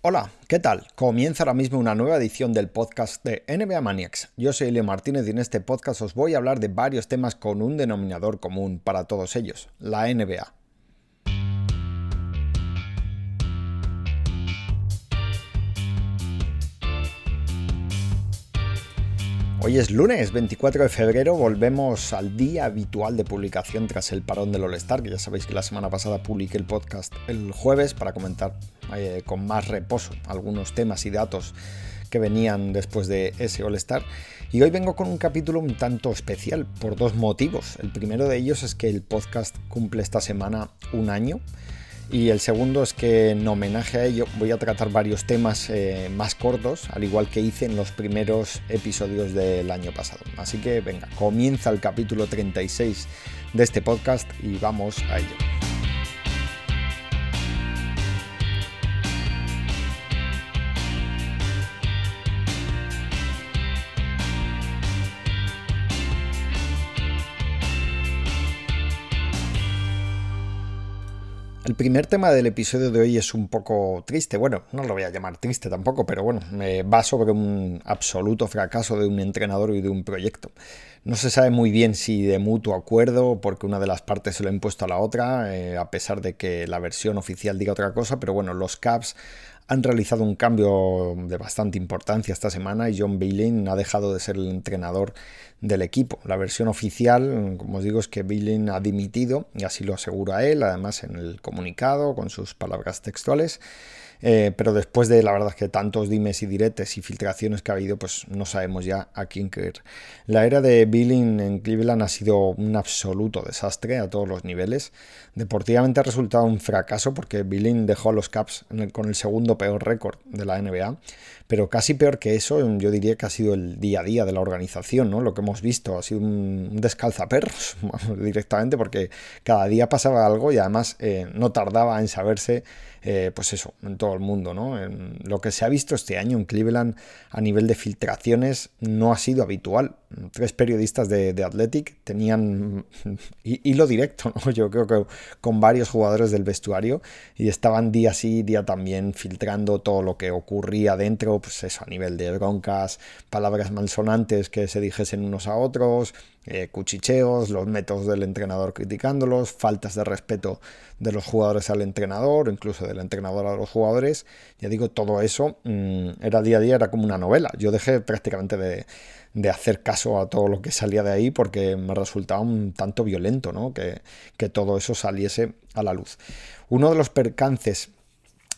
Hola, ¿qué tal? Comienza ahora mismo una nueva edición del podcast de NBA Maniacs. Yo soy Leo Martínez y en este podcast os voy a hablar de varios temas con un denominador común para todos ellos, la NBA. Hoy es lunes 24 de febrero, volvemos al día habitual de publicación tras el parón del All-Star, que ya sabéis que la semana pasada publiqué el podcast el jueves para comentar eh, con más reposo algunos temas y datos que venían después de ese All-Star. Y hoy vengo con un capítulo un tanto especial por dos motivos. El primero de ellos es que el podcast cumple esta semana un año. Y el segundo es que en homenaje a ello voy a tratar varios temas eh, más cortos, al igual que hice en los primeros episodios del año pasado. Así que venga, comienza el capítulo 36 de este podcast y vamos a ello. El primer tema del episodio de hoy es un poco triste. Bueno, no lo voy a llamar triste tampoco, pero bueno, me va sobre un absoluto fracaso de un entrenador y de un proyecto. No se sabe muy bien si de mutuo acuerdo, porque una de las partes se lo ha impuesto a la otra, eh, a pesar de que la versión oficial diga otra cosa, pero bueno, los Caps han realizado un cambio de bastante importancia esta semana y John Beilin ha dejado de ser el entrenador del equipo. La versión oficial, como os digo, es que Beilin ha dimitido y así lo asegura él, además en el comunicado con sus palabras textuales. Eh, pero después de la verdad que tantos dimes y diretes y filtraciones que ha habido, pues no sabemos ya a quién creer. La era de Billing en Cleveland ha sido un absoluto desastre a todos los niveles. Deportivamente ha resultado un fracaso porque Billing dejó a los Caps con el segundo peor récord de la NBA, pero casi peor que eso, yo diría que ha sido el día a día de la organización, ¿no? Lo que hemos visto ha sido un descalzaperros directamente porque cada día pasaba algo y además eh, no tardaba en saberse eh, pues eso, en todo el mundo. ¿no? Lo que se ha visto este año en Cleveland a nivel de filtraciones no ha sido habitual. Tres periodistas de, Athletic tenían hilo directo, ¿no? yo creo que con varios jugadores del vestuario y estaban día sí, día también filtrando todo lo que ocurría dentro, pues eso, a nivel de broncas, palabras malsonantes que se dijesen unos a otros, eh, cuchicheos, los métodos del entrenador criticándolos, faltas de respeto de los jugadores al entrenador, incluso del entrenador a los jugadores. Ya digo, todo eso mm, era día a día, era como una novela. Yo dejé prácticamente de, hacer caso a todo lo que salía de ahí porque me resultaba un tanto violento ¿no? que, que todo eso saliese a la luz. Uno de los percances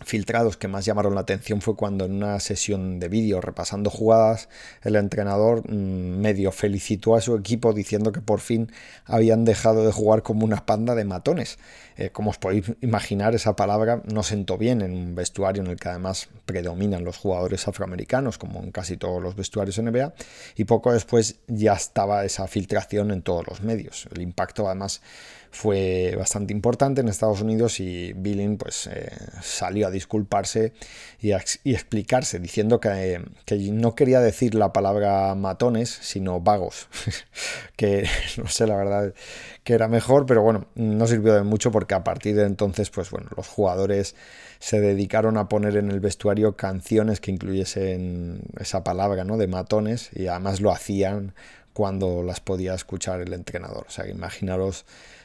filtrados que más llamaron la atención fue cuando en una sesión de vídeo repasando jugadas el entrenador mm, medio felicitó a su equipo diciendo que por fin habían dejado de jugar como una panda de matones. Eh, como os podéis imaginar esa palabra no sentó bien en un vestuario en el que además predominan los jugadores afroamericanos como en casi todos los vestuarios NBA y poco después ya estaba esa filtración en todos los medios. El impacto además fue bastante importante en Estados Unidos y Billing pues eh, salió a disculparse y, explicarse diciendo que, no quería decir la palabra matones sino vagos que no sé la verdad que era mejor pero bueno no sirvió de mucho porque a partir de entonces pues bueno los jugadores se dedicaron a poner en el vestuario canciones que incluyesen esa palabra ¿no? de matones y además lo hacían cuando las podía escuchar el entrenador o sea imaginaros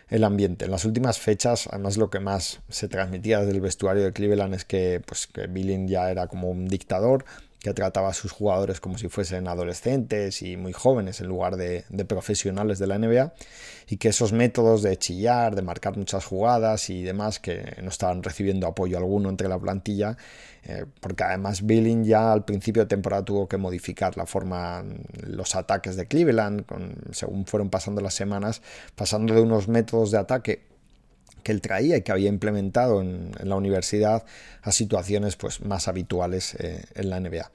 el ambiente. En las últimas fechas, además lo que más se transmitía desde el vestuario de Cleveland es que, pues, que Billing ya era como un dictador, que trataba a sus jugadores como si fuesen adolescentes y muy jóvenes en lugar de, profesionales de la NBA y que esos métodos de chillar, de marcar muchas jugadas y demás que no estaban recibiendo apoyo alguno entre la plantilla eh, porque además Billing ya al principio de temporada tuvo que modificar la forma, los ataques de Cleveland según fueron pasando las semanas, pasando de unos métodos de ataque que él traía y que había implementado en, la universidad a situaciones pues, más habituales eh, en la NBA.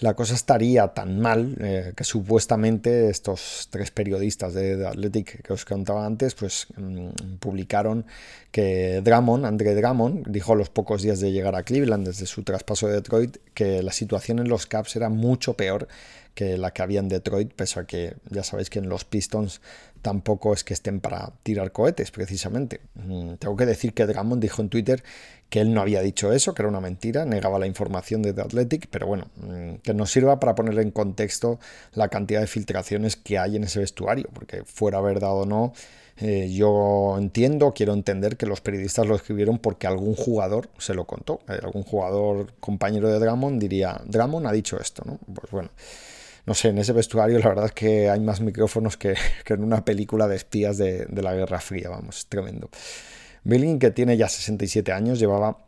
La cosa estaría tan mal eh, que supuestamente estos tres periodistas de, Athletic que os contaba antes pues, mm, publicaron que Drummond, André Drummond, dijo a los pocos días de llegar a Cleveland desde su traspaso de Detroit que la situación en los Caps era mucho peor que la que había en Detroit, pese a que ya sabéis que en los Pistons tampoco es que estén para tirar cohetes, precisamente. Mm, tengo que decir que Drummond dijo en Twitter que él no había dicho eso, que era una mentira, negaba la información de The Athletic, pero bueno, mm, que nos sirva para poner en contexto la cantidad de filtraciones que hay en ese vestuario, porque fuera verdad o no, eh, yo entiendo, quiero entender que los periodistas lo escribieron porque algún jugador se lo contó, eh, algún jugador compañero de Dramon diría, Dramon ha dicho esto, ¿no? Pues bueno no sé, en ese vestuario la verdad es que hay más micrófonos que, en una película de espías de, de, la Guerra Fría, vamos, tremendo. Billing, que tiene ya 67 años, llevaba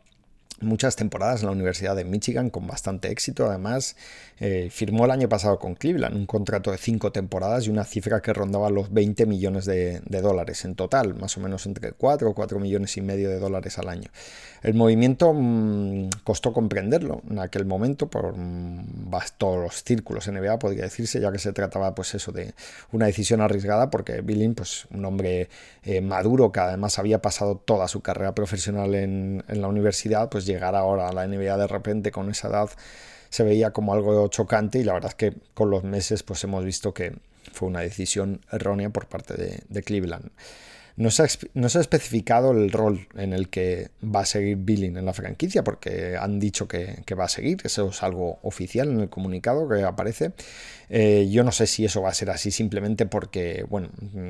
muchas temporadas en la Universidad de Michigan con bastante éxito. Además, eh, firmó el año pasado con Cleveland un contrato de cinco temporadas y una cifra que rondaba los 20 millones de, dólares en total, más o menos entre 4 o 4 millones y medio de dólares al año. El movimiento mm, costó comprenderlo en aquel momento por mm, todos los círculos NBA, podría decirse, ya que se trataba pues eso de una decisión arriesgada porque Billing, pues un hombre eh, maduro que además había pasado toda su carrera profesional en, en la universidad, pues llegar ahora a la NBA de repente con esa edad se veía como algo chocante y la verdad es que con los meses pues hemos visto que fue una decisión errónea por parte de, Cleveland. No se, ha, especificado el rol en el que va a seguir Billing en la franquicia, porque han dicho que, va a seguir, eso es algo oficial en el comunicado que aparece. Eh, yo no sé si eso va a ser así simplemente porque, bueno,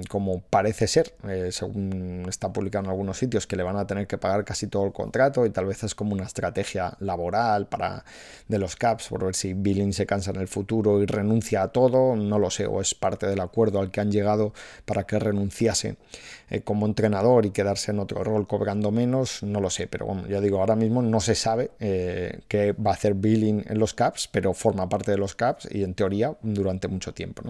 como parece ser, eh, según está publicado en algunos sitios, que le van a tener que pagar casi todo el contrato y tal vez es como una estrategia laboral para de los Caps por ver si Billing se cansa en el futuro y renuncia a todo, no lo sé, o es parte del acuerdo al que han llegado para que renunciase. Eh, como entrenador y quedarse en otro rol cobrando menos, no lo sé, pero bueno, ya digo, ahora mismo no se sabe qué va a hacer Billing en los Caps, pero forma parte de los Caps y en teoría durante mucho tiempo.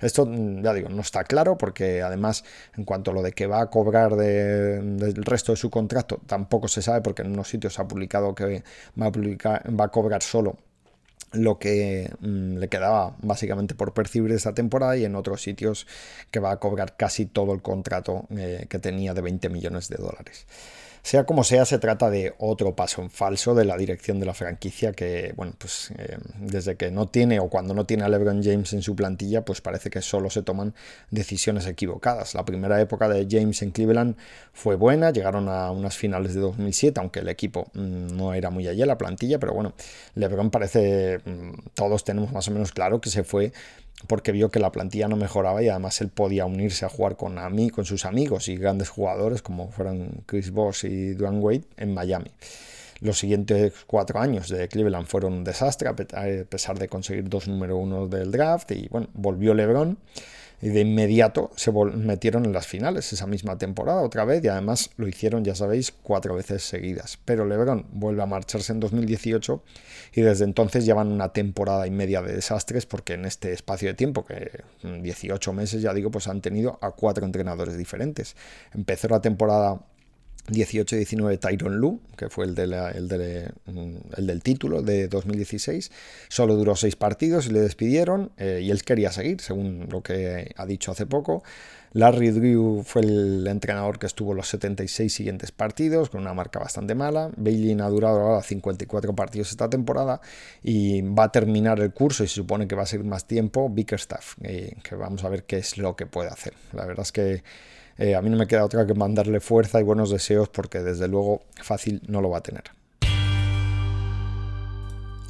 Esto, mm, ya digo, no está claro porque además en cuanto a lo de que va a cobrar del resto de su contrato, tampoco se sabe porque en unos sitios ha publicado que va a, publicar, va a cobrar solo lo que mm, le quedaba básicamente por percibir esta temporada y en otros sitios que va a cobrar casi todo el contrato eh, que tenía de 20 millones de dólares. Sea como sea, se trata de otro paso en falso de la dirección de la franquicia que, bueno, pues eh, desde que no tiene o cuando no tiene a LeBron James en su plantilla, pues parece que solo se toman decisiones equivocadas. La primera época de James en Cleveland fue buena, llegaron a unas finales de 2007, aunque el equipo mm, no era muy allá la plantilla, pero bueno, LeBron parece, mm, todos tenemos más o menos claro que se fue porque vio que la plantilla no mejoraba y además él podía unirse a jugar con, mí, con sus amigos y grandes jugadores como fueron Chris Bosh y Dwayne Wade en Miami. Los siguientes cuatro años de Cleveland fueron un desastre a pesar de conseguir dos número uno del draft y bueno, volvió LeBron y de inmediato se metieron en las finales esa misma temporada otra vez y además lo hicieron, ya sabéis, cuatro veces seguidas. Pero LeBron vuelve a marcharse en 2018 y desde entonces llevan una temporada y media de desastres porque en este espacio de tiempo, que 18 meses ya digo, pues han tenido a cuatro entrenadores diferentes. Empezó la temporada 18-19 Tyron Lu, que fue el, de mm, el, del título de 2016, solo duró seis partidos y le despidieron eh, y él quería seguir, según lo que ha dicho hace poco. Larry Drew fue el entrenador que estuvo los 76 siguientes partidos, con una marca bastante mala. Bailey ha durado ahora 54 partidos esta temporada y va a terminar el curso y se supone que va a seguir más tiempo Bickerstaff, eh, que vamos a ver qué es lo que puede hacer. La verdad es que eh, a mí no me queda otra que mandarle fuerza y buenos deseos porque desde luego fácil no lo va a tener.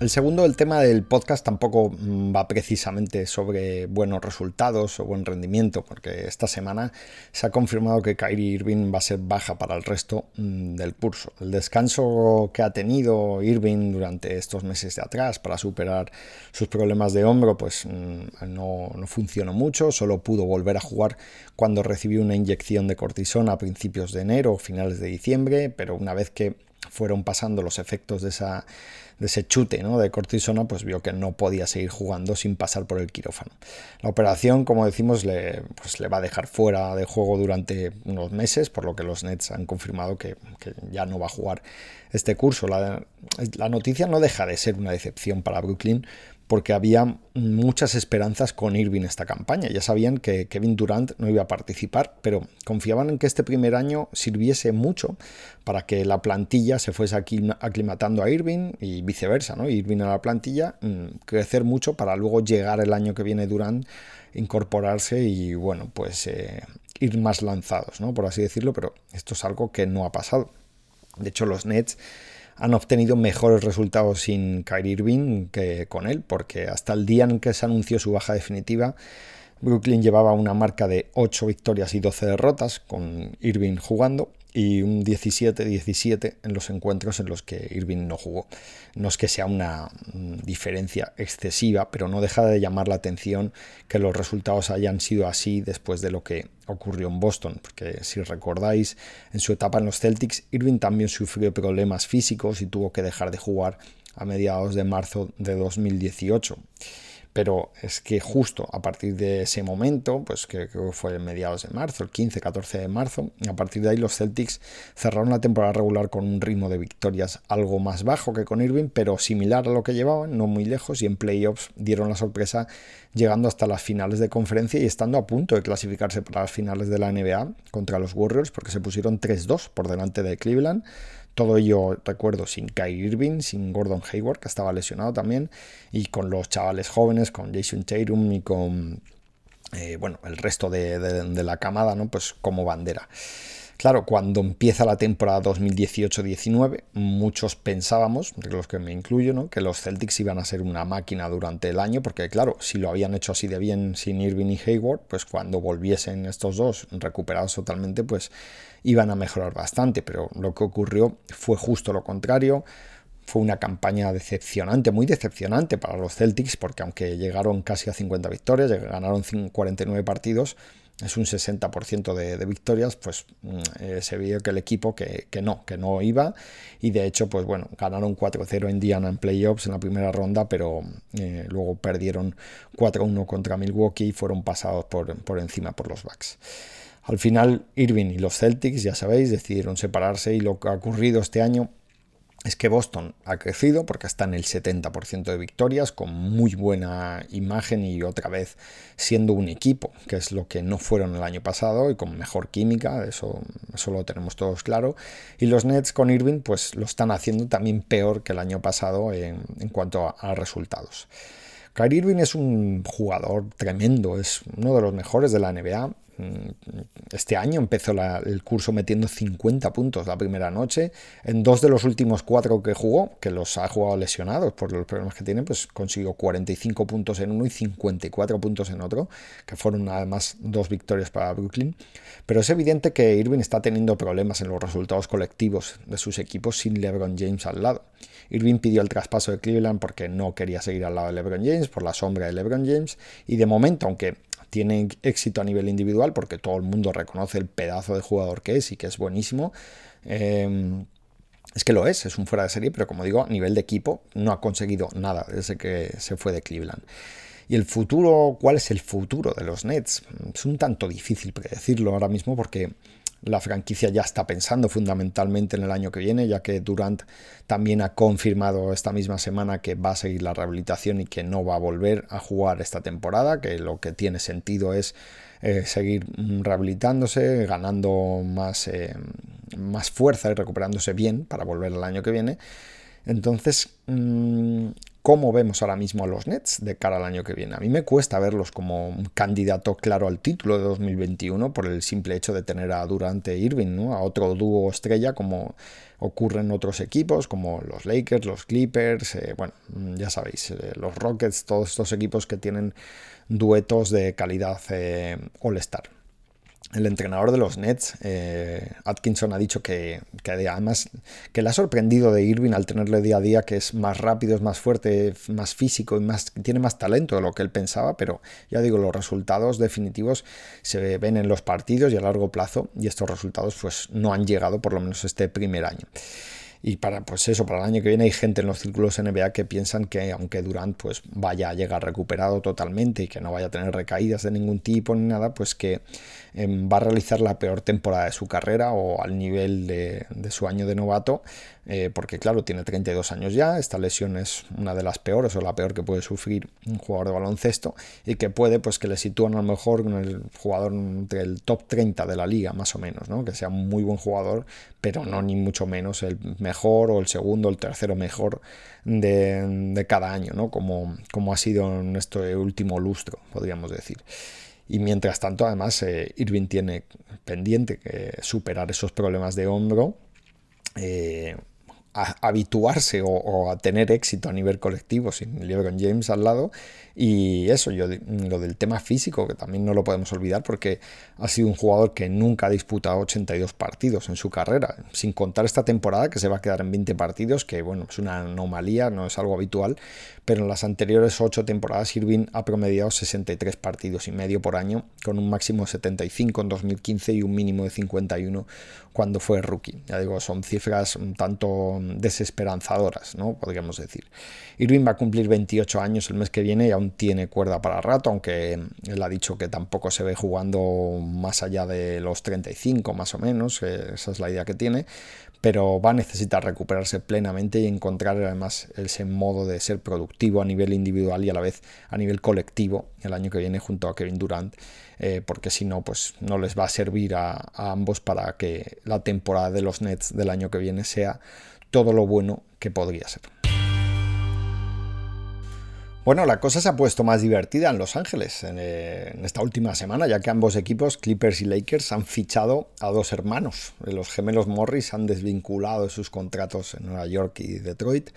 El segundo, el tema del podcast tampoco mm, va precisamente sobre buenos resultados o buen rendimiento, porque esta semana se ha confirmado que Kyrie Irving va a ser baja para el resto mm, del curso. El descanso que ha tenido Irving durante estos meses de atrás para superar sus problemas de hombro, pues mm, no, no funcionó mucho, solo pudo volver a jugar cuando recibió una inyección de cortisona a principios de enero o finales de diciembre, pero una vez que fueron pasando los efectos de, esa, de ese chute ¿no? de cortisona, pues vio que no podía seguir jugando sin pasar por el quirófano. La operación, como decimos, le, pues le va a dejar fuera de juego durante unos meses, por lo que los Nets han confirmado que, ya no va a jugar este curso. La, la noticia no deja de ser una decepción para Brooklyn, porque había muchas esperanzas con Irving esta campaña. Ya sabían que Kevin Durant no iba a participar, pero confiaban en que este primer año sirviese mucho para que la plantilla se fuese aclimatando a Irving y viceversa, ¿no? Irving a la plantilla, mm, crecer mucho para luego llegar el año que viene Durant, incorporarse y bueno, pues eh, ir más lanzados, ¿no? Por así decirlo, pero esto es algo que no ha pasado. De hecho, los Nets han obtenido mejores resultados sin Kyrie Irving que con él, porque hasta el día en que se anunció su baja definitiva, Brooklyn llevaba una marca de 8 victorias y 12 derrotas con Irving jugando y un 17-17 en los encuentros en los que Irving no jugó. No es que sea una mm, diferencia excesiva, pero no deja de llamar la atención que los resultados hayan sido así después de lo que ocurrió en Boston, porque si recordáis, en su etapa en los Celtics, Irving también sufrió problemas físicos y tuvo que dejar de jugar a mediados de marzo de 2018 pero es que justo a partir de ese momento, pues creo que fue mediados de marzo, el 15-14 de marzo, a partir de ahí los Celtics cerraron la temporada regular con un ritmo de victorias algo más bajo que con Irving, pero similar a lo que llevaban, no muy lejos, y en playoffs dieron la sorpresa llegando hasta las finales de conferencia y estando a punto de clasificarse para las finales de la NBA contra los Warriors, porque se pusieron 3-2 por delante de Cleveland. Todo ello, recuerdo, sin Kyrie Irving, sin Gordon Hayward, que estaba lesionado también, y con los chavales jóvenes, con Jason Tatum y con eh, bueno, el resto de, de, la camada, ¿no? Pues como bandera. Claro, cuando empieza la temporada 2018-19, muchos pensábamos, los que me incluyo, ¿no? que los Celtics iban a ser una máquina durante el año, porque claro, si lo habían hecho así de bien sin Irving y Hayward, pues cuando volviesen estos dos recuperados totalmente, pues iban a mejorar bastante, pero lo que ocurrió fue justo lo contrario. Fue una campaña decepcionante, muy decepcionante para los Celtics, porque aunque llegaron casi a 50 victorias, ganaron 49 partidos, es un 60% de, victorias, pues mm, eh, se vio que el equipo que, no, que no iba y de hecho, pues bueno, ganaron 4-0 en Diana en playoffs en la primera ronda, pero eh, luego perdieron 4-1 contra Milwaukee y fueron pasados por, por encima por los Bucks. Al final, Irving y los Celtics, ya sabéis, decidieron separarse y lo que ha ocurrido este año es que Boston ha crecido porque está en el 70% de victorias, con muy buena imagen y otra vez siendo un equipo, que es lo que no fueron el año pasado y con mejor química, eso, eso lo tenemos todos claro. Y los Nets con Irving pues lo están haciendo también peor que el año pasado en, cuanto a, resultados. Kyrie Irving es un jugador tremendo, es uno de los mejores de la NBA, este año empezó el curso metiendo 50 puntos la primera noche. En dos de los últimos cuatro que jugó, que los ha jugado lesionados por los problemas que tiene, pues consiguió 45 puntos en uno y 54 puntos en otro, que fueron además dos victorias para Brooklyn. Pero es evidente que Irving está teniendo problemas en los resultados colectivos de sus equipos sin LeBron James al lado. Irving pidió el traspaso de Cleveland porque no quería seguir al lado de LeBron James, por la sombra de LeBron James, y de momento, aunque tiene éxito a nivel individual porque todo el mundo reconoce el pedazo de jugador que es y que es buenísimo. Em, es que lo es, es un fuera de serie, pero como digo, a nivel de equipo no ha conseguido nada desde que se fue de Cleveland. Y el futuro, ¿cuál es el futuro de los Nets? Es un tanto difícil predecirlo ahora mismo porque la franquicia ya está pensando fundamentalmente en el año que viene, ya que Durant también ha confirmado esta misma semana que va a seguir la rehabilitación y que no va a volver a jugar esta temporada, que lo que tiene sentido es eh, seguir rehabilitándose, ganando más, eh, más fuerza y recuperándose bien para volver el año que viene. Entonces, mm, cómo vemos ahora mismo a los Nets de cara al año que viene. A mí me cuesta verlos como un candidato claro al título de 2021 por el simple hecho de tener a Durante e Irving, ¿no? a otro dúo estrella como ocurre en otros equipos como los Lakers, los Clippers, eh, bueno, ya sabéis, eh, los Rockets, todos estos equipos que tienen duetos de calidad eh, All-Star el entrenador de los Nets, eh, Atkinson, ha dicho que, además que le ha sorprendido de Irving al tenerle día a día que es más rápido, es más fuerte, más físico y más, tiene más talento de lo que él pensaba, pero ya digo, los resultados definitivos se ven en los partidos y a largo plazo y estos resultados pues no han llegado por lo menos este primer año. Y para, pues eso, para el año que viene hay gente en los círculos NBA que piensan que aunque Durant pues vaya a llegar recuperado totalmente y que no vaya a tener recaídas de ningún tipo ni nada, pues que em, va a realizar la peor temporada de su carrera o al nivel de, de su año de novato eh, porque claro, tiene 32 años ya, esta lesión es una de las peores o la peor que puede sufrir un jugador de baloncesto y que puede pues que le sitúan a lo mejor con el jugador entre top 30 de la liga más o menos, ¿no? que sea un muy buen jugador, pero no ni mucho menos el mejor o el segundo o el tercero mejor de, cada año, ¿no? como, como ha sido en este último lustro, podríamos decir. Y mientras tanto, además, eh, Irving tiene pendiente que superar esos problemas de hombro eh, habituarse o, a tener éxito a nivel colectivo sin LeBron James al lado. Y eso, yo lo del tema físico, que también no lo podemos olvidar porque ha sido un jugador que nunca ha disputado 82 partidos en su carrera, sin contar esta temporada que se va a quedar en 20 partidos, que bueno, es una anomalía, no es algo habitual, pero en las anteriores 8 temporadas Irving ha promediado 63 partidos y medio por año, con un máximo de 75 en 2015 y un mínimo de 51 cuando fue rookie. Ya digo, son cifras un tanto desesperanzadoras, ¿no? Podríamos decir. Irving va a cumplir 28 años el mes que viene y aún tiene cuerda para rato, aunque él ha dicho que tampoco se ve jugando más allá de los 35 más o menos, eh, esa es la idea que tiene, pero va a necesitar recuperarse plenamente y encontrar además ese modo de ser productivo a nivel individual y a la vez a nivel colectivo el año que viene junto a Kevin Durant, eh, porque si no, pues no les va a servir a ambos para que la temporada de los Nets del año que viene sea todo lo bueno que podría ser. Bueno, la cosa se ha puesto más divertida en Los Ángeles eh, en, esta última semana, ya que ambos equipos, Clippers y Lakers, han fichado a dos hermanos. Los gemelos Morris han desvinculado de sus contratos en Nueva York y Detroit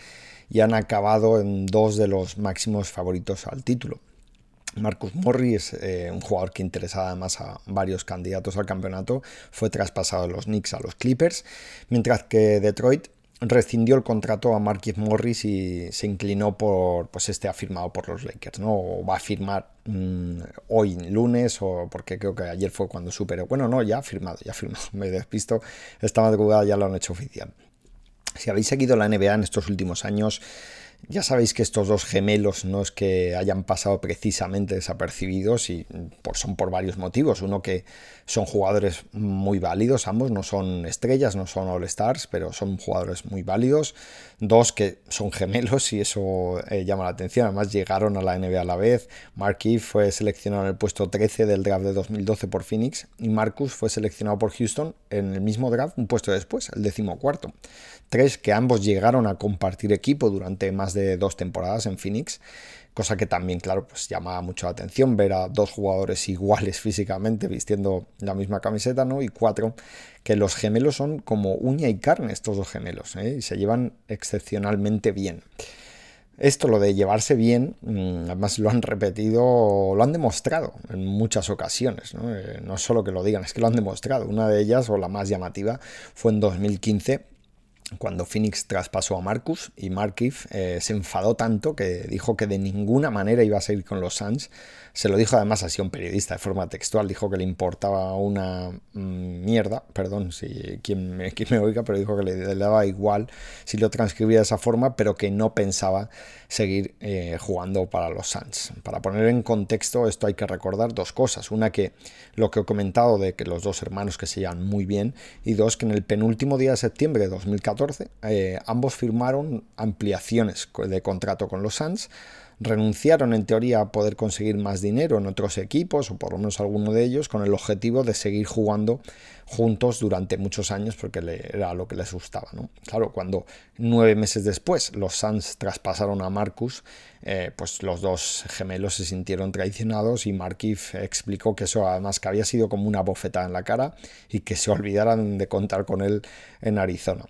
y han acabado en dos de los máximos favoritos al título. Marcus Morris, eh, un jugador que interesaba además a varios candidatos al campeonato, fue traspasado de los Knicks a los Clippers, mientras que Detroit rescindió el contrato a Marquis Morris y se inclinó por, pues este ha firmado por los Lakers, ¿no? O va a firmar mm, hoy, lunes, o porque creo que ayer fue cuando superó. Bueno, no, ya ha firmado, ya ha firmado. Me despisto, esta madrugada ya lo han hecho oficial. Si habéis seguido la NBA en estos últimos años, ya sabéis que estos dos gemelos no es que hayan pasado precisamente desapercibidos y son por varios motivos. Uno que son jugadores muy válidos, ambos no son estrellas, no son all stars, pero son jugadores muy válidos. Dos que son gemelos y eso eh, llama la atención. Además llegaron a la NBA a la vez. Marky fue seleccionado en el puesto 13 del draft de 2012 por Phoenix y Marcus fue seleccionado por Houston en el mismo draft un puesto después, el decimocuarto. Tres que ambos llegaron a compartir equipo durante más de dos temporadas en Phoenix, cosa que también, claro, pues llama mucho la atención ver a dos jugadores iguales físicamente vistiendo la misma camiseta, ¿no? Y cuatro, que los gemelos son como uña y carne estos dos gemelos, ¿eh? y se llevan excepcionalmente bien. Esto, lo de llevarse bien, mm, además lo han repetido, lo han demostrado en muchas ocasiones. ¿no? Eh, no solo que lo digan, es que lo han demostrado. Una de ellas, o la más llamativa, fue en 2015, cuando Phoenix traspasó a Marcus y Markif eh, se enfadó tanto que dijo que de ninguna manera iba a seguir con los Suns. Se lo dijo además así a un periodista de forma textual, dijo que le importaba una mm, mierda, perdón si quien me, me oiga, pero dijo que le, daba igual si lo transcribía de esa forma, pero que no pensaba seguir eh, jugando para los Suns. Para poner en contexto esto hay que recordar dos cosas. Una que lo que he comentado de que los dos hermanos que se llevan muy bien y dos que en el penúltimo día de septiembre de 2014 eh, ambos firmaron ampliaciones de contrato con los Suns, renunciaron en teoría a poder conseguir más dinero en otros equipos, o por lo menos alguno de ellos, con el objetivo de seguir jugando juntos durante muchos años porque era lo que les gustaba. ¿no? Claro, cuando nueve meses después los Suns traspasaron a Marcus, eh, pues los dos gemelos se sintieron traicionados y Markif explicó que eso además que había sido como una bofetada en la cara y que se olvidaran de contar con él en Arizona.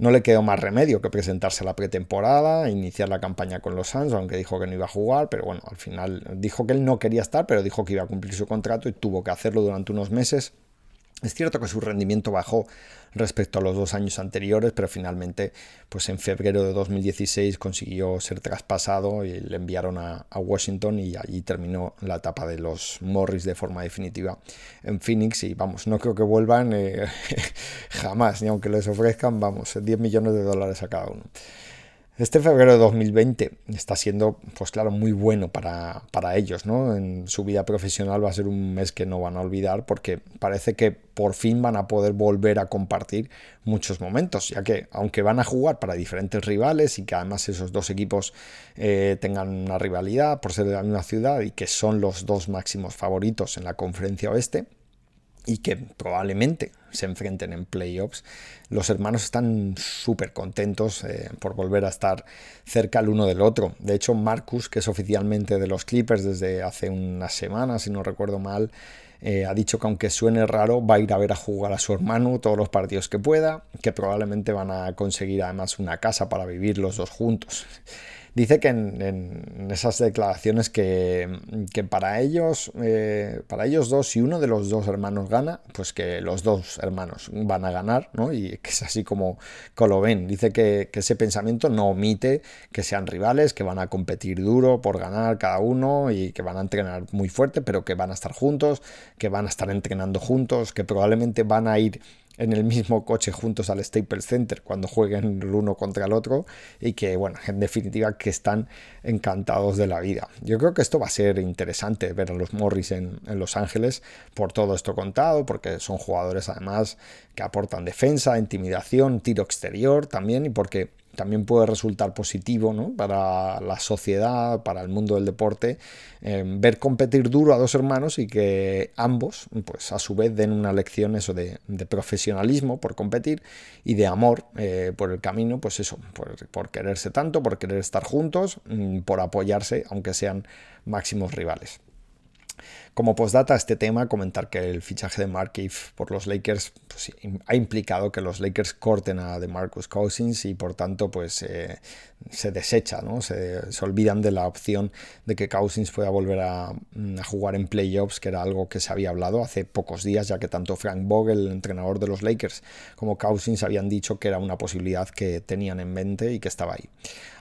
No le quedó más remedio que presentarse a la pretemporada, iniciar la campaña con los Suns, aunque dijo que no iba a jugar, pero bueno, al final dijo que él no quería estar, pero dijo que iba a cumplir su contrato y tuvo que hacerlo durante unos meses es cierto que su rendimiento bajó respecto a los dos años anteriores, pero finalmente, pues en febrero de 2016 consiguió ser traspasado y le enviaron a, Washington y allí terminó la etapa de los Morris de forma definitiva en Phoenix. Y vamos, no creo que vuelvan eh, jamás, ni aunque les ofrezcan, vamos, 10 millones de dólares a cada uno. Este febrero de 2020 está siendo, pues claro, muy bueno para, para, ellos, ¿no? En su vida profesional va a ser un mes que no van a olvidar porque parece que por fin van a poder volver a compartir muchos momentos, ya que aunque van a jugar para diferentes rivales y que además esos dos equipos eh, tengan una rivalidad por ser de la misma ciudad y que son los dos máximos favoritos en la conferencia oeste, y que probablemente se enfrenten en playoffs. Los hermanos están súper contentos eh, por volver a estar cerca el uno del otro. De hecho, Marcus, que es oficialmente de los Clippers desde hace unas semanas, si no recuerdo mal, eh, ha dicho que aunque suene raro, va a ir a ver a jugar a su hermano todos los partidos que pueda, que probablemente van a conseguir además una casa para vivir los dos juntos. Dice que en, esas declaraciones que, para ellos, eh, para ellos dos, si uno de los dos hermanos gana, pues que los dos hermanos van a ganar, ¿no? Y que es así como, lo ven. Dice que, ese pensamiento no omite que sean rivales, que van a competir duro por ganar cada uno y que van a entrenar muy fuerte, pero que van a estar juntos, que van a estar entrenando juntos, que probablemente van a ir en el mismo coche juntos al Staples Center cuando jueguen el uno contra el otro y que, bueno, en definitiva que están encantados de la vida. Yo creo que esto va a ser interesante ver a los Morris en, en Los Ángeles por todo esto contado, porque son jugadores además que aportan defensa, intimidación, tiro exterior también y porque también puede resultar positivo ¿no? para la sociedad, para el mundo del deporte, eh, ver competir duro a dos hermanos y que ambos, pues a su vez, den una lección eso de, profesionalismo por competir y de amor eh, por el camino, pues eso, por, por, quererse tanto, por querer estar juntos, mm, por apoyarse, aunque sean máximos rivales. Como postdata a este tema, comentar que el fichaje de Mark por los Lakers pues, ha implicado que los Lakers corten a DeMarcus Cousins y por tanto pues eh, se desecha, ¿no? Se, olvidan de la opción de que Cousins pueda volver a, mm, a, jugar en playoffs, que era algo que se había hablado hace pocos días, ya que tanto Frank Vogel, el entrenador de los Lakers, como Cousins habían dicho que era una posibilidad que tenían en mente y que estaba ahí.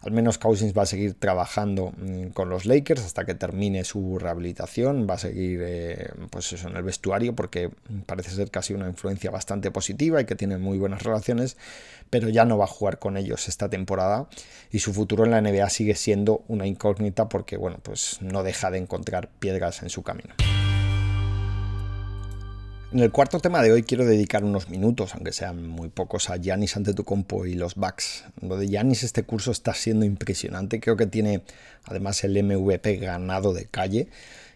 Al menos Cousins va a seguir trabajando mm, con los Lakers hasta que termine su rehabilitación, va a seguir eh, pues en el vestuario porque parece ser casi una influencia bastante positiva y que tiene muy buenas relaciones, pero ya no va a jugar con ellos esta temporada y su futuro en la NBA sigue siendo una incógnita porque bueno, pues no deja de encontrar piedras en su camino. En el cuarto tema de hoy quiero dedicar unos minutos, aunque sean muy pocos, a Yanis Antetokounmpo y los Bucks. Lo de Yanis este curso está siendo impresionante, creo que tiene además el MVP ganado de calle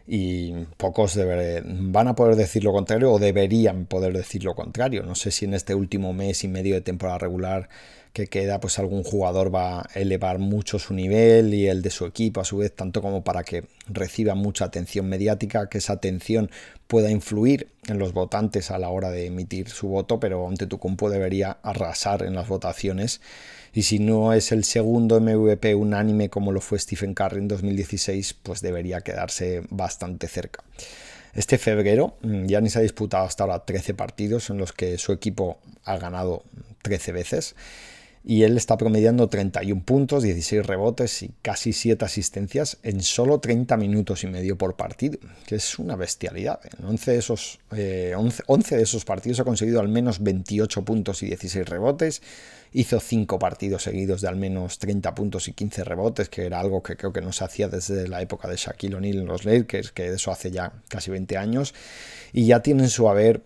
y pocos van a poder decir lo contrario o deberían poder decir lo contrario. No sé si en este último mes y medio de temporada regular que queda, pues algún jugador va a elevar mucho su nivel y el de su equipo a su vez, tanto como para que reciba mucha atención mediática, que esa atención pueda influir en los votantes a la hora de emitir su voto, pero ante tu compo debería arrasar en las votaciones y si no es el segundo MVP unánime como lo fue Stephen Curry en 2016, pues debería quedarse bastante cerca. Este febrero, mm, se ha disputado hasta ahora 13 partidos en los que su equipo ha ganado 13 veces y él está promediando 31 puntos, 16 rebotes y casi 7 asistencias en solo 30 minutos y medio por partido, que es una bestialidad. En 11 de esos, 11 eh, de esos partidos ha conseguido al menos 28 puntos y 16 rebotes, hizo 5 partidos seguidos de al menos 30 puntos y 15 rebotes, que era algo que creo que no se hacía desde la época de Shaquille O'Neal en los Lakers, que eso hace ya casi 20 años, y ya tienen su haber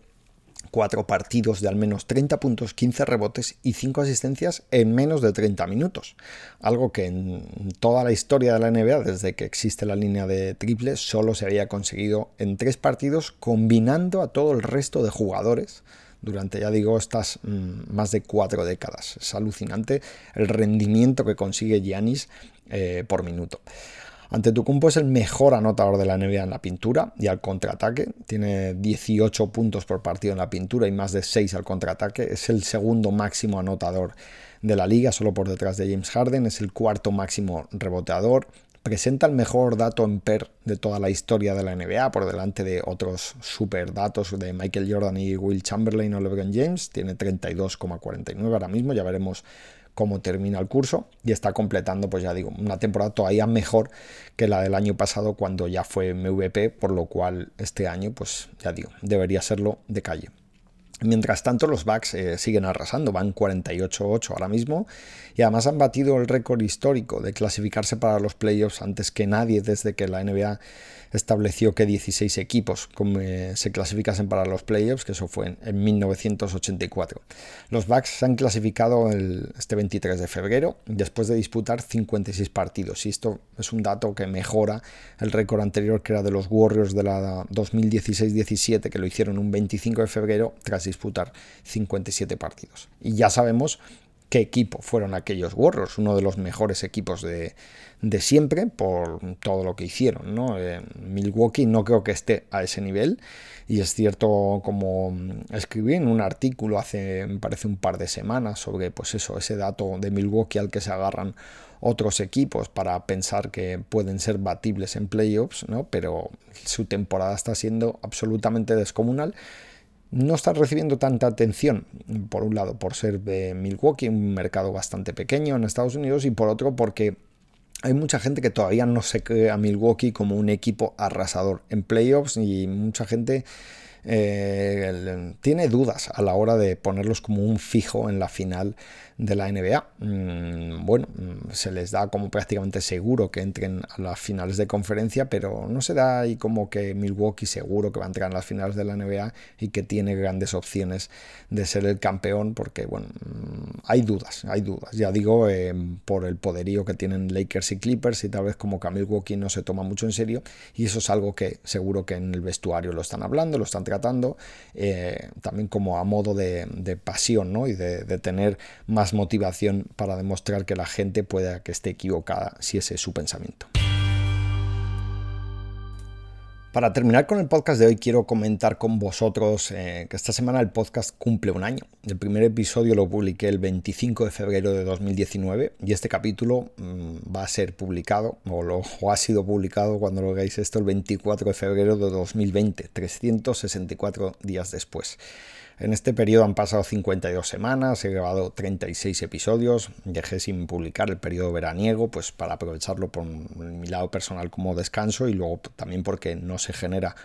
cuatro partidos de al menos 30 puntos, 15 rebotes y 5 asistencias en menos de 30 minutos. Algo que en toda la historia de la NBA, desde que existe la línea de triples, solo se había conseguido en tres partidos combinando a todo el resto de jugadores durante, ya digo, estas mm, más de cuatro décadas. Es alucinante el rendimiento que consigue Giannis eh, por minuto. Antetokounmpo es el mejor anotador de la NBA en la pintura y al contraataque. Tiene 18 puntos por partido en la pintura y más de 6 al contraataque. Es el segundo máximo anotador de la liga, solo por detrás de James Harden. Es el cuarto máximo reboteador. Presenta el mejor dato en PER de toda la historia de la NBA, por delante de otros super datos de Michael Jordan y Will Chamberlain o LeBron James. Tiene 32,49 ahora mismo, ya veremos cómo termina el curso y está completando, pues ya digo, una temporada todavía mejor que la del año pasado cuando ya fue MVP, por lo cual este año, pues ya digo, debería serlo de calle. Mientras tanto, los Bucks eh, siguen arrasando, van 48-8 ahora mismo y además han batido el récord histórico de clasificarse para los playoffs antes que nadie desde que la NBA estableció que 16 equipos eh, se clasificasen para los playoffs, que eso fue en, 1984. Los Bucks se han clasificado este 23 de febrero después de disputar 56 partidos y esto es un dato que mejora el récord anterior que era de los Warriors de la 2016-17 que lo hicieron un 25 de febrero tras disputar 57 partidos. Y ya sabemos qué equipo fueron aquellos Warriors, uno de los mejores equipos de, siempre por todo lo que hicieron. ¿no? Eh, Milwaukee no creo que esté a ese nivel y es cierto como escribí en un artículo hace, parece un par de semanas sobre pues eso, ese dato de Milwaukee al que se agarran otros equipos para pensar que pueden ser batibles en playoffs, ¿no? pero su temporada está siendo absolutamente descomunal no está recibiendo tanta atención, por un lado, por ser de Milwaukee, un mercado bastante pequeño en Estados Unidos, y por otro, porque hay mucha gente que todavía no se cree a Milwaukee como un equipo arrasador en playoffs y mucha gente eh, tiene dudas a la hora de ponerlos como un fijo en la final de la NBA. Mm, bueno, mm, se les da como prácticamente seguro que entren a las finales de conferencia, pero no se da ahí como que Milwaukee seguro que va a entrar en las finales de la NBA y que tiene grandes opciones de ser el campeón, porque bueno, mm, hay dudas, hay dudas. Ya digo, eh, por el poderío que tienen Lakers y Clippers y tal vez como que a Milwaukee no se toma mucho en serio y eso es algo que seguro que en el vestuario lo están hablando, lo están tratando, eh, también como a modo de, pasión ¿no? y de, de tener más motivación para demostrar que la gente pueda que esté equivocada si ese es su pensamiento. Para terminar con el podcast de hoy, quiero comentar con vosotros eh, que esta semana el podcast cumple un año. El primer episodio lo publiqué el 25 de febrero de 2019 y este capítulo mm, va a ser publicado o, lo, o ha sido publicado cuando lo veáis esto el 24 de febrero de 2020, 364 días después. En este periodo han pasado 52 semanas, he grabado 36 episodios, dejé sin publicar el periodo veraniego, pues para aprovecharlo por mi lado personal como descanso y luego también porque no se genera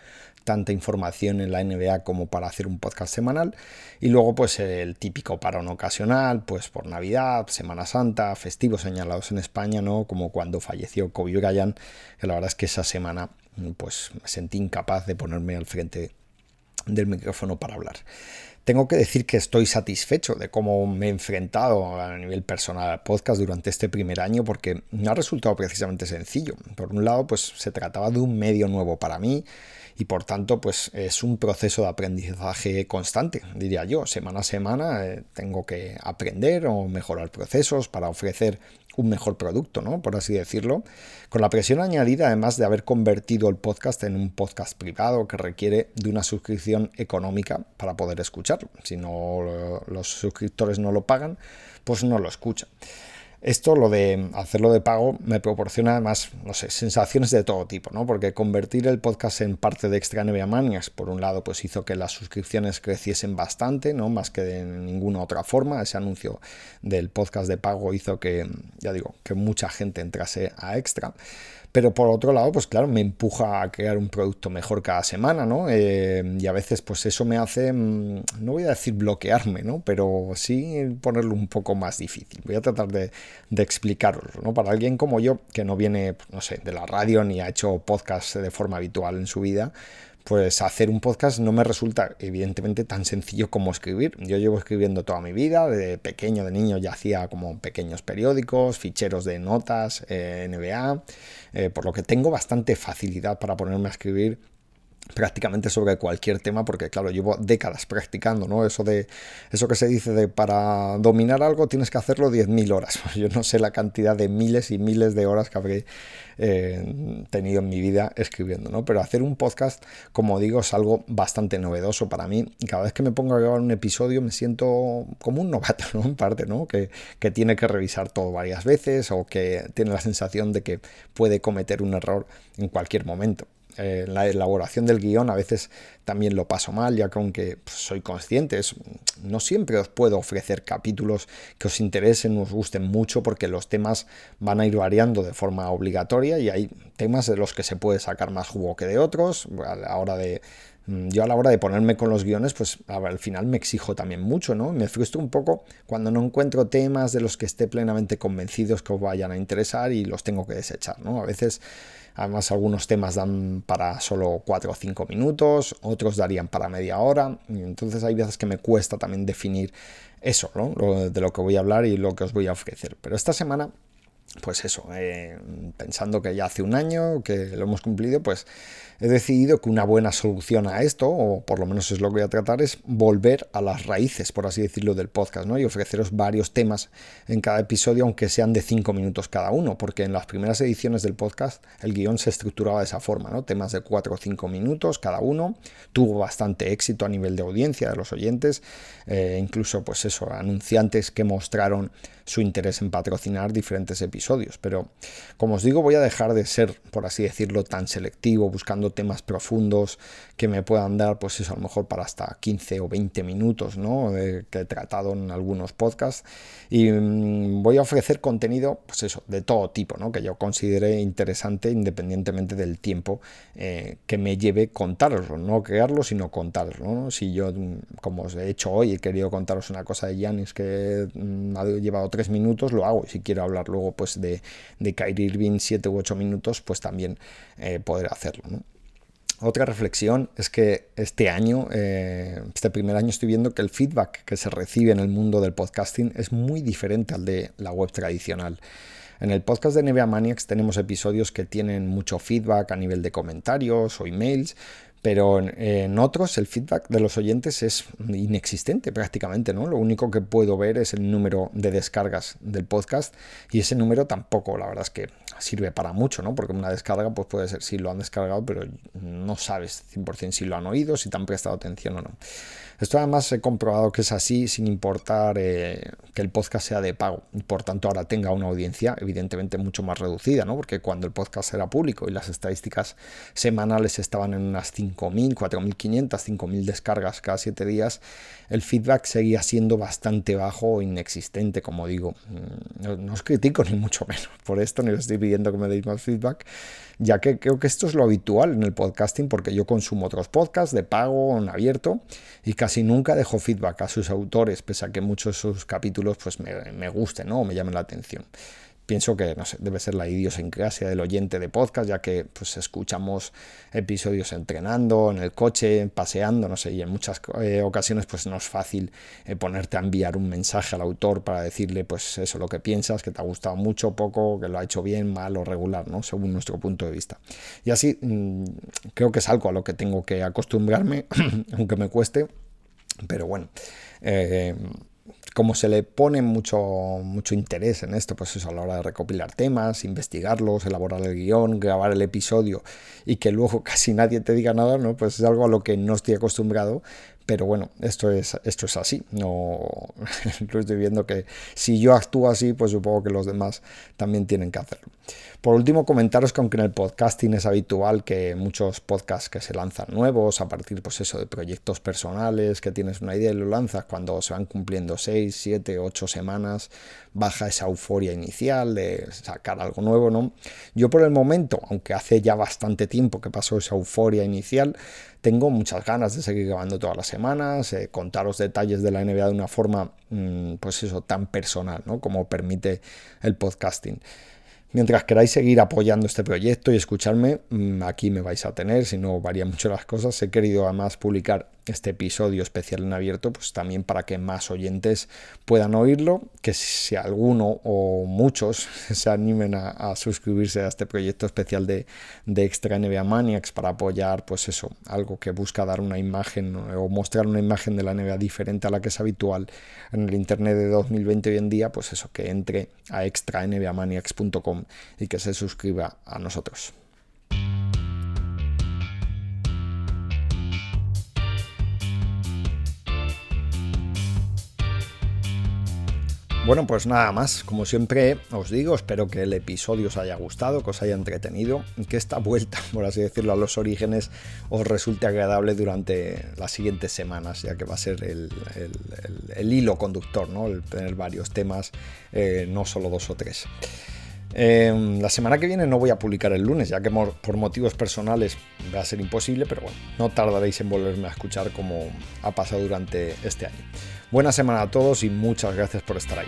tanta información en la NBA como para hacer un podcast semanal. Y luego pues el típico parón ocasional, pues por Navidad, Semana Santa, festivos señalados en España, ¿no? Como cuando falleció Kobe Bryant, que la verdad es que esa semana pues me sentí incapaz de ponerme al frente del micrófono para hablar. Tengo que decir que estoy satisfecho de cómo me he enfrentado a nivel personal al podcast durante este primer año porque no ha resultado precisamente sencillo. Por un lado, pues se trataba de un medio nuevo para mí y por tanto pues es un proceso de aprendizaje constante, diría yo. Semana a semana eh, tengo que aprender o mejorar procesos para ofrecer un mejor producto, ¿no? Por así decirlo. Con la presión añadida, además de haber convertido el podcast en un podcast privado que requiere de una suscripción económica para poder escucharlo. Si no los suscriptores no lo pagan, pues no lo escuchan. Esto, lo de hacerlo de pago, me proporciona además, no sé, sensaciones de todo tipo, ¿no? Porque convertir el podcast en parte de Extra NBA Manias, por un lado, pues hizo que las suscripciones creciesen bastante, ¿no? Más que de ninguna otra forma. Ese anuncio del podcast de pago hizo que, ya digo, que mucha gente entrase a Extra. Pero por otro lado, pues claro, me empuja a crear un producto mejor cada semana, ¿no? Eh, y a veces, pues eso me hace, mm, no voy a decir bloquearme, ¿no? Pero sí ponerlo un poco más difícil. Voy a tratar de, de explicarlo, ¿no? Para alguien como yo, que no viene, no sé, de la radio ni ha hecho podcast de forma habitual en su vida, pues hacer un podcast no me resulta evidentemente tan sencillo como escribir. Yo llevo escribiendo toda mi vida, de pequeño, de niño ya hacía como pequeños periódicos, ficheros de notas, eh, NBA, eh, por lo que tengo bastante facilidad para ponerme a escribir prácticamente sobre cualquier tema porque claro llevo décadas practicando no eso de eso que se dice de para dominar algo tienes que hacerlo 10.000 horas yo no sé la cantidad de miles y miles de horas que habré eh, tenido en mi vida escribiendo no pero hacer un podcast como digo es algo bastante novedoso para mí. Y cada vez que me pongo a grabar un episodio me siento como un novato no en parte no que, que tiene que revisar todo varias veces o que tiene la sensación de que puede cometer un error en cualquier momento eh, la elaboración del guion a veces también lo paso mal, ya que aunque pues, soy consciente, no siempre os puedo ofrecer capítulos que os interesen, os gusten mucho, porque los temas van a ir variando de forma obligatoria y hay temas de los que se puede sacar más jugo que de otros. A la hora de, yo a la hora de ponerme con los guiones, pues al final me exijo también mucho, ¿no? Me frustro un poco cuando no encuentro temas de los que esté plenamente convencidos que os vayan a interesar y los tengo que desechar, ¿no? A veces Además, algunos temas dan para solo 4 o 5 minutos, otros darían para media hora. Y entonces hay veces que me cuesta también definir eso, ¿no? de lo que voy a hablar y lo que os voy a ofrecer. Pero esta semana pues eso, eh, pensando que ya hace un año que lo hemos cumplido, pues he decidido que una buena solución a esto, o por lo menos es lo que voy a tratar, es volver a las raíces, por así decirlo, del podcast, ¿no? Y ofreceros varios temas en cada episodio, aunque sean de cinco minutos cada uno, porque en las primeras ediciones del podcast el guion se estructuraba de esa forma, ¿no? Temas de cuatro o cinco minutos cada uno, tuvo bastante éxito a nivel de audiencia de los oyentes, eh, incluso, pues eso, anunciantes que mostraron su interés en patrocinar diferentes episodios. Pero, como os digo, voy a dejar de ser, por así decirlo, tan selectivo, buscando temas profundos que me puedan dar, pues eso, a lo mejor para hasta 15 o 20 minutos, ¿no? que he tratado en algunos podcasts. Y mm, voy a ofrecer contenido, pues eso, de todo tipo, ¿no? Que yo considere interesante independientemente del tiempo eh, que me lleve contaroslo, no crearlo, sino contaroslo, Si yo, mm, como os he hecho hoy, he querido contaros una cosa de Yanis que mm, ha llevado tres minutos, lo hago. Y si quiero hablar luego, pues de, de Kyrie Irving siete u ocho minutos, pues también eh, poder hacerlo, ¿no? Otra reflexión es que este año, eh, este primer año, estoy viendo que el feedback que se recibe en el mundo del podcasting es muy diferente al de la web tradicional. En el podcast de NBA Maniacs tenemos episodios que tienen mucho feedback a nivel de comentarios o emails, pero en, otros el feedback de los oyentes es inexistente prácticamente, ¿no? Lo único que puedo ver es el número de descargas del podcast y ese número tampoco, la verdad es que sirve para mucho, ¿no? Porque una descarga pues puede ser si lo han descargado, pero no sabes 100% si lo han oído, si te han prestado atención o no. Esto además he comprobado que es así sin importar eh, que el podcast sea de pago por tanto ahora tenga una audiencia evidentemente mucho más reducida, ¿no? Porque cuando el podcast era público y las estadísticas semanales estaban en unas 5.000, 4.500, 5.000 descargas cada 7 días, el feedback seguía siendo bastante bajo o inexistente, como digo. Mm, no, os critico ni mucho menos por esto, ni os estoy pidiendo que me deis más feedback, ya que creo que esto es lo habitual en el podcasting porque yo consumo otros podcasts de pago en abierto y casi nunca dejo feedback a sus autores, pese a que muchos de sus capítulos pues me, me gusten ¿no? o me llamen la atención pienso que no sé, debe ser la idiosincrasia del oyente de podcast, ya que pues escuchamos episodios entrenando, en el coche, paseando, no sé, y en muchas eh, ocasiones pues no es fácil eh, ponerte a enviar un mensaje al autor para decirle pues eso, lo que piensas, que te ha gustado mucho, poco, que lo ha hecho bien, mal o regular, ¿no? Según nuestro punto de vista. Y así mm, creo que es algo a lo que tengo que acostumbrarme, aunque me cueste, pero bueno. Eh, como se le pone mucho, mucho interés en esto, pues eso, a la hora de recopilar temas, investigarlos, elaborar el guion, grabar el episodio y que luego casi nadie te diga nada, ¿no? Pues es algo a lo que no estoy acostumbrado, pero bueno, esto es, esto es así. No estoy viendo que si yo actúo así, pues supongo que los demás también tienen que hacerlo. Por último, comentaros que aunque en el podcasting es habitual que muchos podcasts que se lanzan nuevos a partir pues eso, de proyectos personales, que tienes una idea y lo lanzas cuando se van cumpliendo 6, 7, 8 semanas, baja esa euforia inicial de sacar algo nuevo, ¿no? Yo por el momento, aunque hace ya bastante tiempo que pasó esa euforia inicial, tengo muchas ganas de seguir grabando todas las semanas, eh, contaros detalles de la NBA de una forma, mm, pues eso, tan personal, ¿no? Como permite el podcasting. Mientras queráis seguir apoyando este proyecto y escucharme, mm, aquí me vais a tener, si no varían mucho las cosas. He querido además publicar este episodio especial en abierto, pues también para que más oyentes puedan oírlo, que si alguno o muchos se animen a, suscribirse a este proyecto especial de, de, Extra NBA Maniacs para apoyar, pues eso, algo que busca dar una imagen o mostrar una imagen de la NBA diferente a la que es habitual en el Internet de 2020 hoy en día, pues eso, que entre a extranbamaniacs.com y que se suscriba a nosotros. Bueno, pues nada más. Como siempre os digo, espero que el episodio os haya gustado, que os haya entretenido y que esta vuelta, por así decirlo, a los orígenes os resulte agradable durante las siguientes semanas, ya que va a ser el, hilo conductor, ¿no? El tener varios temas, eh, no solo dos o tres. Em, la semana que viene no voy a publicar el lunes, ya que por motivos personales va a ser imposible, pero bueno, no tardaréis en volverme a escuchar como ha pasado durante este año. Buena semana a todos y muchas gracias por estar ahí.